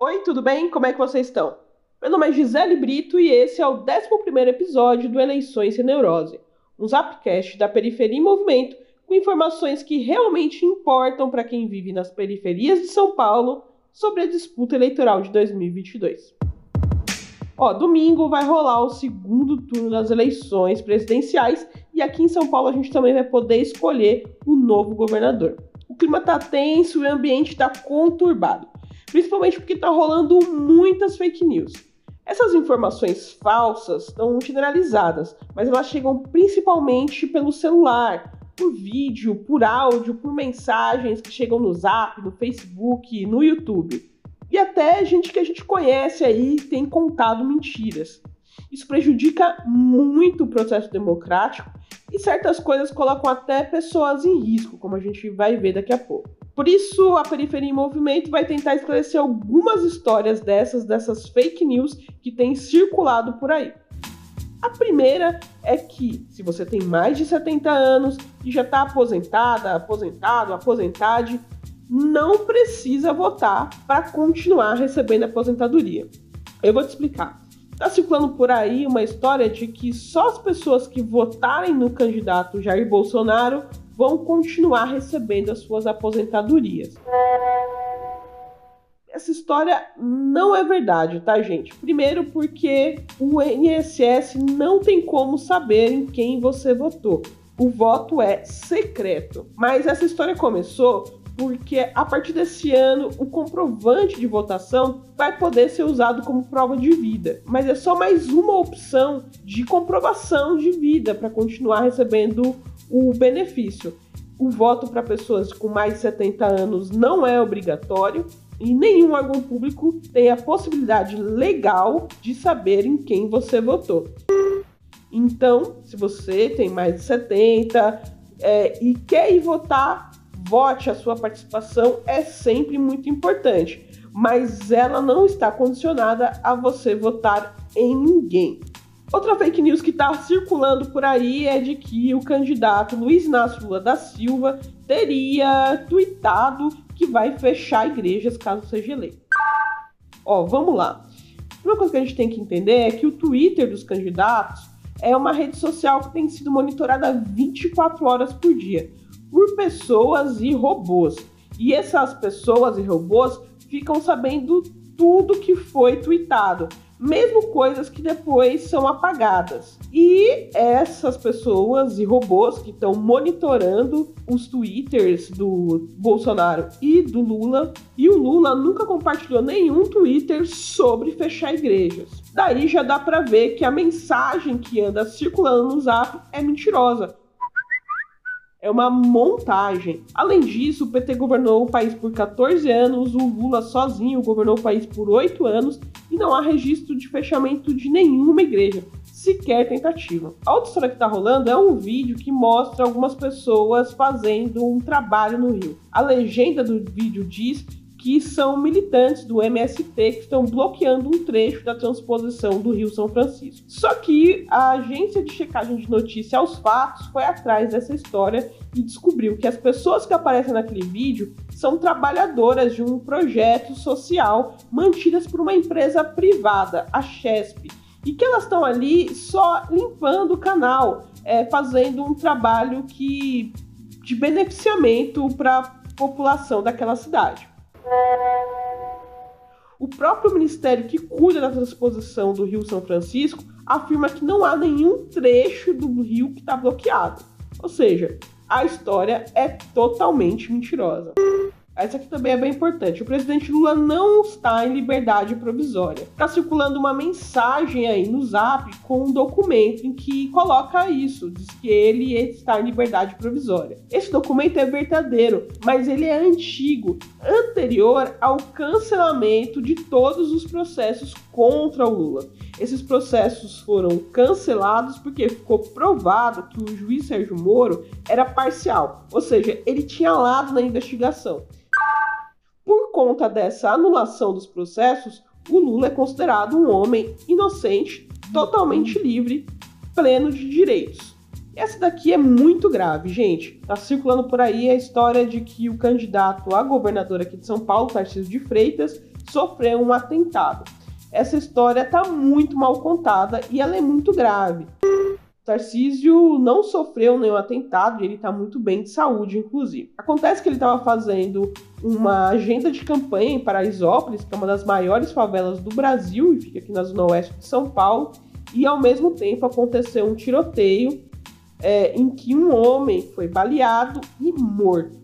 Oi, tudo bem? Como é que vocês estão? Meu nome é Gisele Brito e esse é o 11 episódio do Eleições Sem Neurose, um zapcast da Periferia em Movimento com informações que realmente importam para quem vive nas periferias de São Paulo sobre a disputa eleitoral de 2022. Ó, domingo vai rolar o segundo turno das eleições presidenciais e aqui em São Paulo a gente também vai poder escolher o novo governador. O clima tá tenso e o ambiente tá conturbado, principalmente porque tá rolando muitas fake news. Essas informações falsas estão generalizadas, mas elas chegam principalmente pelo celular, por vídeo, por áudio, por mensagens que chegam no Zap, no Facebook, no YouTube. E até gente que a gente conhece aí tem contado mentiras. Isso prejudica muito o processo democrático e certas coisas colocam até pessoas em risco, como a gente vai ver daqui a pouco. Por isso, a Periferia em Movimento vai tentar esclarecer algumas histórias dessas, dessas fake news que têm circulado por aí. A primeira é que, se você tem mais de 70 anos e já está aposentada, aposentado, aposentade, não precisa votar para continuar recebendo aposentadoria. Eu vou te explicar. Está circulando por aí uma história de que só as pessoas que votarem no candidato Jair Bolsonaro vão continuar recebendo as suas aposentadorias. Essa história não é verdade, tá, gente? Primeiro, porque o INSS não tem como saber em quem você votou. O voto é secreto. Mas essa história começou porque a partir desse ano o comprovante de votação vai poder ser usado como prova de vida, mas é só mais uma opção de comprovação de vida para continuar recebendo o benefício. O voto para pessoas com mais de 70 anos não é obrigatório e nenhum órgão público tem a possibilidade legal de saber em quem você votou. Então, se você tem mais de 70 é, e quer ir votar, vote. A sua participação é sempre muito importante, mas ela não está condicionada a você votar em ninguém. Outra fake news que está circulando por aí é de que o candidato Luiz Inácio Lula da Silva teria tweetado que vai fechar igrejas caso seja eleito. Ó, vamos lá. Uma coisa que a gente tem que entender é que o Twitter dos candidatos é uma rede social que tem sido monitorada 24 horas por dia por pessoas e robôs. E essas pessoas e robôs ficam sabendo tudo que foi tweetado mesmo coisas que depois são apagadas. E essas pessoas e robôs que estão monitorando os twitters do Bolsonaro e do Lula, e o Lula nunca compartilhou nenhum twitter sobre fechar igrejas. Daí já dá para ver que a mensagem que anda circulando no Zap é mentirosa, é uma montagem. Além disso, o PT governou o país por 14 anos, o Lula sozinho governou o país por 8 anos e não há registro de fechamento de nenhuma igreja, sequer tentativa. A outra história que está rolando é um vídeo que mostra algumas pessoas fazendo um trabalho no Rio. A legenda do vídeo diz que são militantes do MST que estão bloqueando um trecho da transposição do Rio São Francisco. Só que a agência de checagem de notícia aos fatos foi atrás dessa história e descobriu que as pessoas que aparecem naquele vídeo são trabalhadoras de um projeto social mantidas por uma empresa privada, a Chesp, e que elas estão ali só limpando o canal, é, fazendo um trabalho que de beneficiamento para a população daquela cidade. O próprio ministério que cuida da transposição do Rio São Francisco afirma que não há nenhum trecho do rio que está bloqueado. Ou seja, a história é totalmente mentirosa. Essa aqui também é bem importante. O presidente Lula não está em liberdade provisória. Está circulando uma mensagem aí no Zap com um documento em que coloca isso, diz que ele está em liberdade provisória. Esse documento é verdadeiro, mas ele é antigo, anterior ao cancelamento de todos os processos contra o Lula. Esses processos foram cancelados porque ficou provado que o juiz Sérgio Moro era parcial, ou seja, ele tinha lado na investigação. Conta dessa anulação dos processos, o Lula é considerado um homem inocente, totalmente livre, pleno de direitos. Essa daqui é muito grave, gente. Tá circulando por aí a história de que o candidato a governador aqui de São Paulo, Tarcísio de Freitas, sofreu um atentado. Essa história tá muito mal contada e ela é muito grave. Tarcísio não sofreu nenhum atentado e ele está muito bem de saúde, inclusive. Acontece que ele estava fazendo uma agenda de campanha em Paraisópolis, que é uma das maiores favelas do Brasil e fica aqui na zona oeste de São Paulo, e ao mesmo tempo aconteceu um tiroteio é, em que um homem foi baleado e morto.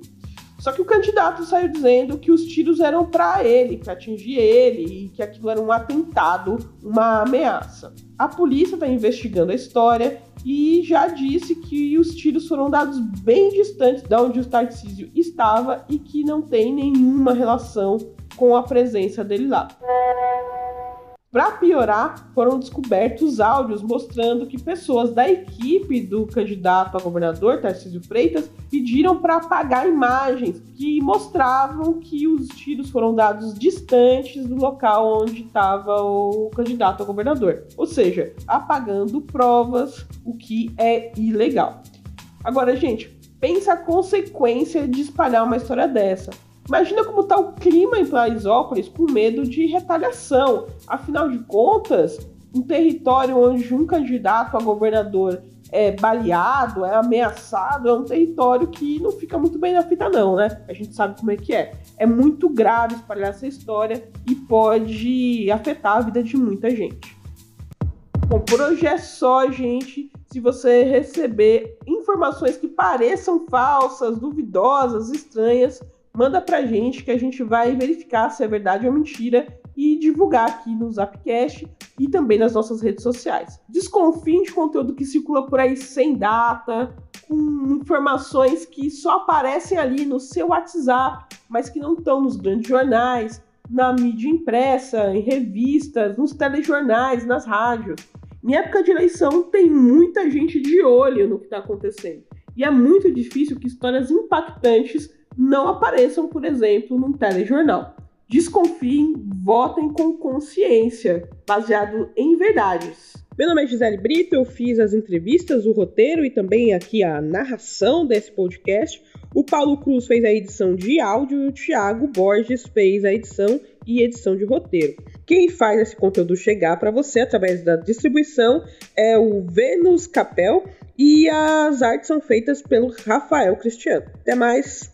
Só que o candidato saiu dizendo que os tiros eram para ele, para atingir ele, e que aquilo era um atentado, uma ameaça. A polícia está investigando a história e já disse que os tiros foram dados bem distantes de onde o Tarcísio estava e que não tem nenhuma relação com a presença dele lá. Para piorar, foram descobertos áudios mostrando que pessoas da equipe do candidato a governador, Tarcísio Freitas, pediram para apagar imagens que mostravam que os tiros foram dados distantes do local onde estava o candidato a governador. Ou seja, apagando provas, o que é ilegal. Agora, gente, pensa a consequência de espalhar uma história dessa. Imagina como está o clima em Paraisópolis com medo de retaliação. Afinal de contas, um território onde um candidato a governador é baleado, é ameaçado, é um território que não fica muito bem na fita, não, né? A gente sabe como é que é. É muito grave espalhar essa história e pode afetar a vida de muita gente. Bom, por hoje é só, gente. Se você receber informações que pareçam falsas, duvidosas, estranhas, manda pra gente que a gente vai verificar se é verdade ou mentira e divulgar aqui no Zapcast e também nas nossas redes sociais. Desconfie de conteúdo que circula por aí sem data, com informações que só aparecem ali no seu WhatsApp, mas que não estão nos grandes jornais, na mídia impressa, em revistas, nos telejornais, nas rádios. Em época de eleição, tem muita gente de olho no que está acontecendo. E é muito difícil que histórias impactantes não apareçam, por exemplo, num telejornal. Desconfiem, votem com consciência, baseado em verdades. Meu nome é Gisele Brito, eu fiz as entrevistas, o roteiro e também aqui a narração desse podcast. O Paulo Cruz fez a edição de áudio e o Thiago Borges fez a edição e edição de roteiro. Quem faz esse conteúdo chegar para você através da distribuição é o Vênus Capel e as artes são feitas pelo Rafael Cristiano. Até mais!